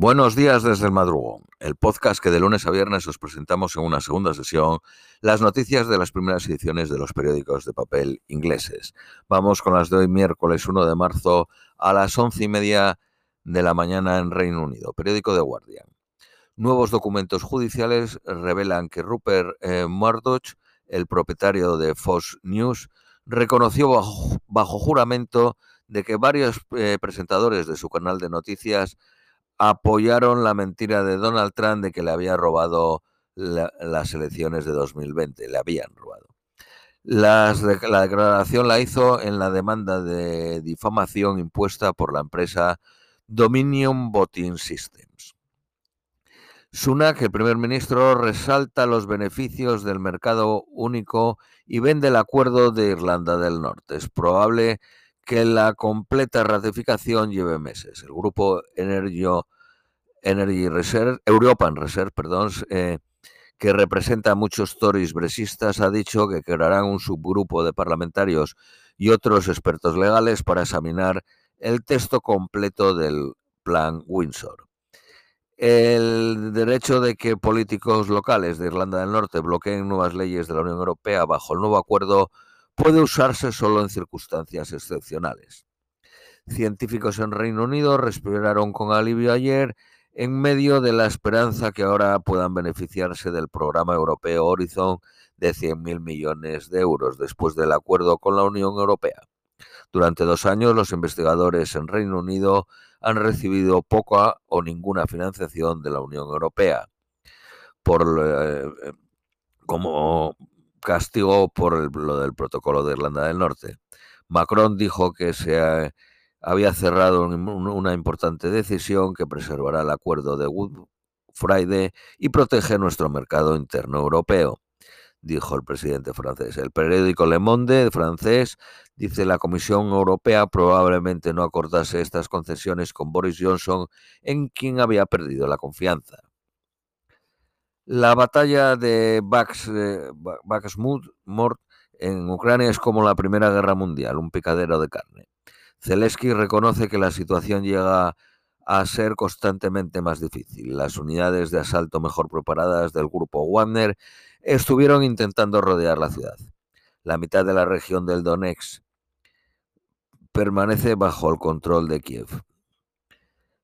Buenos días desde el madrugón, el podcast que de lunes a viernes os presentamos en una segunda sesión las noticias de las primeras ediciones de los periódicos de papel ingleses. Vamos con las de hoy miércoles 1 de marzo a las once y media de la mañana en Reino Unido. Periódico The Guardian. Nuevos documentos judiciales revelan que Rupert eh, Murdoch, el propietario de Fox News, reconoció bajo, juramento de que varios eh, presentadores de su canal de noticias apoyaron la mentira de Donald Trump de que le había robado las elecciones de 2020, le habían robado. la declaración la hizo en la demanda de difamación impuesta por la empresa Dominion Voting Systems. Sunak, el primer ministro, resalta los beneficios del mercado único y vende el acuerdo de Irlanda del Norte. Es probable que la completa ratificación lleve meses. El grupo Energy, Energy Reserve, European Reserve, perdón, eh, que representa a muchos Tories bresistas, ha dicho que crearán un subgrupo de parlamentarios y otros expertos legales para examinar el texto completo del plan Windsor. El derecho de que políticos locales de Irlanda del Norte bloqueen nuevas leyes de la Unión Europea bajo el nuevo acuerdo puede usarse solo en circunstancias excepcionales. Científicos en Reino Unido respiraron con alivio ayer en medio de la esperanza que ahora puedan beneficiarse del programa europeo Horizon de 100.000 millones de euros después del acuerdo con la Unión Europea. Durante dos años, los investigadores en Reino Unido han recibido poca o ninguna financiación de la Unión Europea por, eh, como castigo por lo del protocolo de Irlanda del Norte. Macron dijo que se había cerrado una importante decisión que preservará el acuerdo de Good Friday y protege nuestro mercado interno europeo, dijo el presidente francés. El periódico Le Monde francés dice la Comisión Europea probablemente no acordase estas concesiones con Boris Johnson, en quien había perdido la confianza. La batalla de Bakhmut en Ucrania es como la Primera Guerra Mundial, un picadero de carne. Zelensky reconoce que la situación llega a ser constantemente más difícil. Las unidades de asalto mejor preparadas del grupo Wagner estuvieron intentando rodear la ciudad. La mitad de la región del Donetsk permanece bajo el control de Kiev.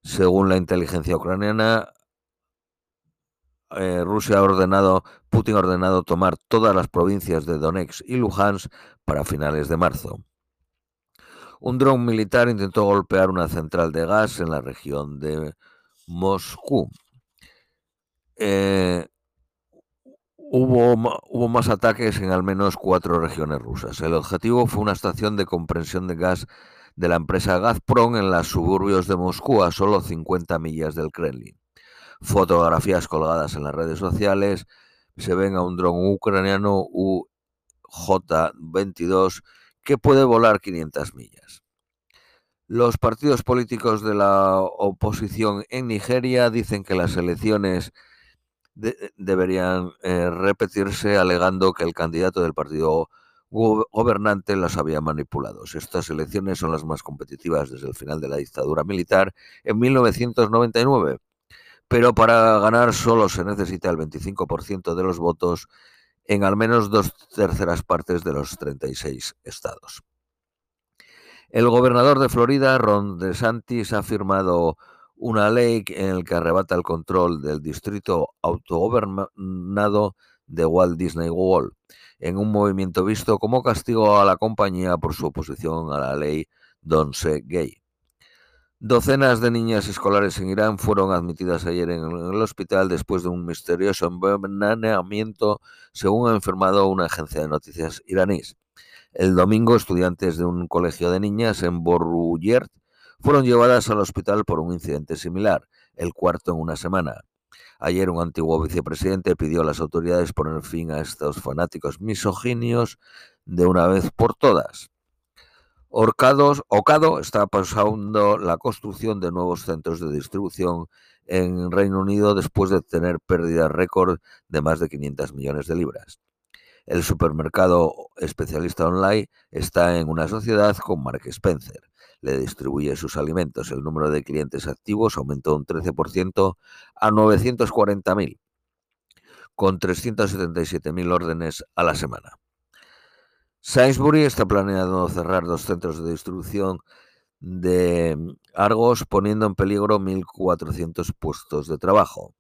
Según la inteligencia ucraniana, eh, Rusia ha ordenado, Putin ha ordenado tomar todas las provincias de Donetsk y Luhansk para finales de marzo. Un dron militar intentó golpear una central de gas en la región de Moscú. Eh, hubo, hubo, más ataques en al menos cuatro regiones rusas. El objetivo fue una estación de comprensión de gas de la empresa Gazprom en los suburbios de Moscú, a solo 50 millas del Kremlin fotografías colgadas en las redes sociales, se ven a un dron ucraniano UJ-22 que puede volar 500 millas. Los partidos políticos de la oposición en Nigeria dicen que las elecciones deberían eh, repetirse alegando que el candidato del partido gobernante las había manipulado. Estas elecciones son las más competitivas desde el final de la dictadura militar en 1999 pero para ganar solo se necesita el 25% de los votos en al menos dos terceras partes de los 36 estados. El gobernador de Florida, Ron DeSantis, ha firmado una ley en la que arrebata el control del distrito autogobernado de Walt Disney World, en un movimiento visto como castigo a la compañía por su oposición a la ley Don't Gay. Docenas de niñas escolares en Irán fueron admitidas ayer en el hospital después de un misterioso envenenamiento, según ha informado una agencia de noticias iraníes. El domingo, estudiantes de un colegio de niñas en Boruyert fueron llevadas al hospital por un incidente similar, el cuarto en una semana. Ayer un antiguo vicepresidente pidió a las autoridades poner fin a estos fanáticos misoginios de una vez por todas. Orcados, Ocado está pasando la construcción de nuevos centros de distribución en Reino Unido después de tener pérdidas récord de más de 500 millones de libras. El supermercado especialista online está en una sociedad con Mark Spencer. Le distribuye sus alimentos. El número de clientes activos aumentó un 13% a 940.000, con 377.000 órdenes a la semana. Sainsbury está planeando cerrar dos centros de distribución de Argos, poniendo en peligro 1.400 puestos de trabajo.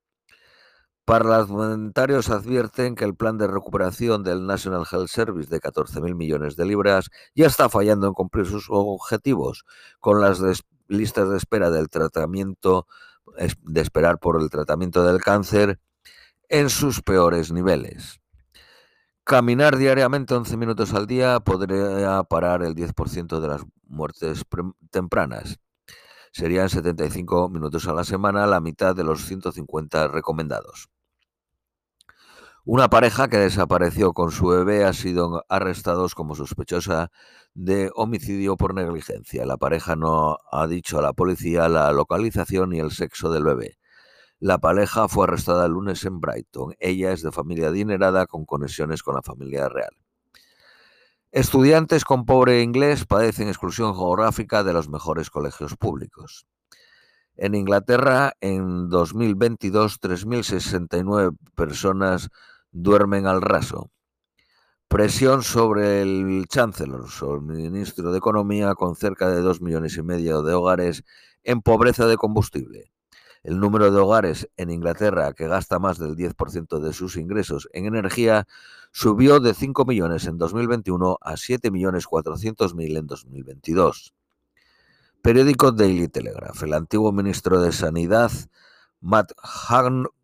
Parlamentarios advierten que el plan de recuperación del National Health Service de 14.000 millones de libras ya está fallando en cumplir sus objetivos, con las listas de espera del tratamiento, de esperar por el tratamiento del cáncer en sus peores niveles. Caminar diariamente 11 minutos al día podría parar el 10% de las muertes tempranas. Serían 75 minutos a la semana, la mitad de los 150 recomendados. Una pareja que desapareció con su bebé ha sido arrestados como sospechosa de homicidio por negligencia. La pareja no ha dicho a la policía la localización ni el sexo del bebé. La pareja fue arrestada el lunes en Brighton. Ella es de familia adinerada con conexiones con la familia real. Estudiantes con pobre inglés padecen exclusión geográfica de los mejores colegios públicos. En Inglaterra, en 2022, 3.069 personas duermen al raso. Presión sobre el Chancellor, sobre el ministro de Economía, con cerca de dos millones y medio de hogares en pobreza de combustible. El número de hogares en Inglaterra que gasta más del 10% de sus ingresos en energía subió de 5 millones en 2021 a 7 millones 400 mil en 2022. Periódico Daily Telegraph. El antiguo ministro de Sanidad, Matt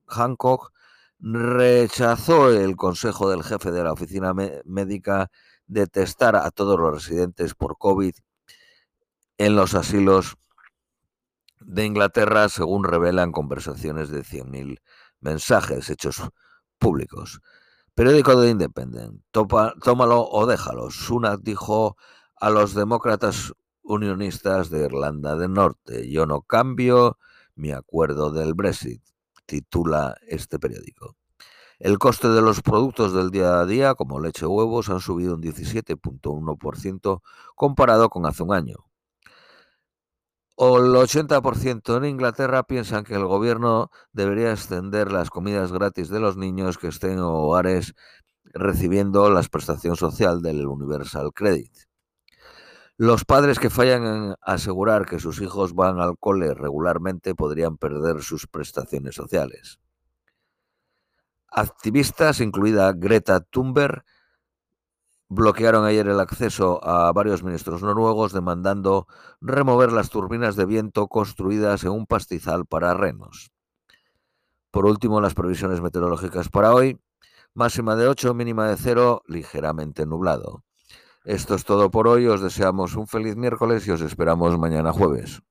Hancock, rechazó el consejo del jefe de la oficina médica de testar a todos los residentes por COVID en los asilos de Inglaterra, según revelan conversaciones de 100.000 mensajes hechos públicos. Periódico de Independent, tómalo o déjalo. Sunak dijo a los demócratas unionistas de Irlanda del Norte, yo no cambio mi acuerdo del Brexit titula este periódico. El coste de los productos del día a día, como leche o huevos, han subido un 17.1% comparado con hace un año. El 80% en Inglaterra piensan que el gobierno debería extender las comidas gratis de los niños que estén en hogares recibiendo la prestación social del Universal Credit. Los padres que fallan en asegurar que sus hijos van al cole regularmente podrían perder sus prestaciones sociales. Activistas, incluida Greta Thunberg, bloquearon ayer el acceso a varios ministros noruegos demandando remover las turbinas de viento construidas en un pastizal para renos. Por último, las previsiones meteorológicas para hoy. Máxima de 8, mínima de 0, ligeramente nublado. Esto es todo por hoy. Os deseamos un feliz miércoles y os esperamos mañana jueves.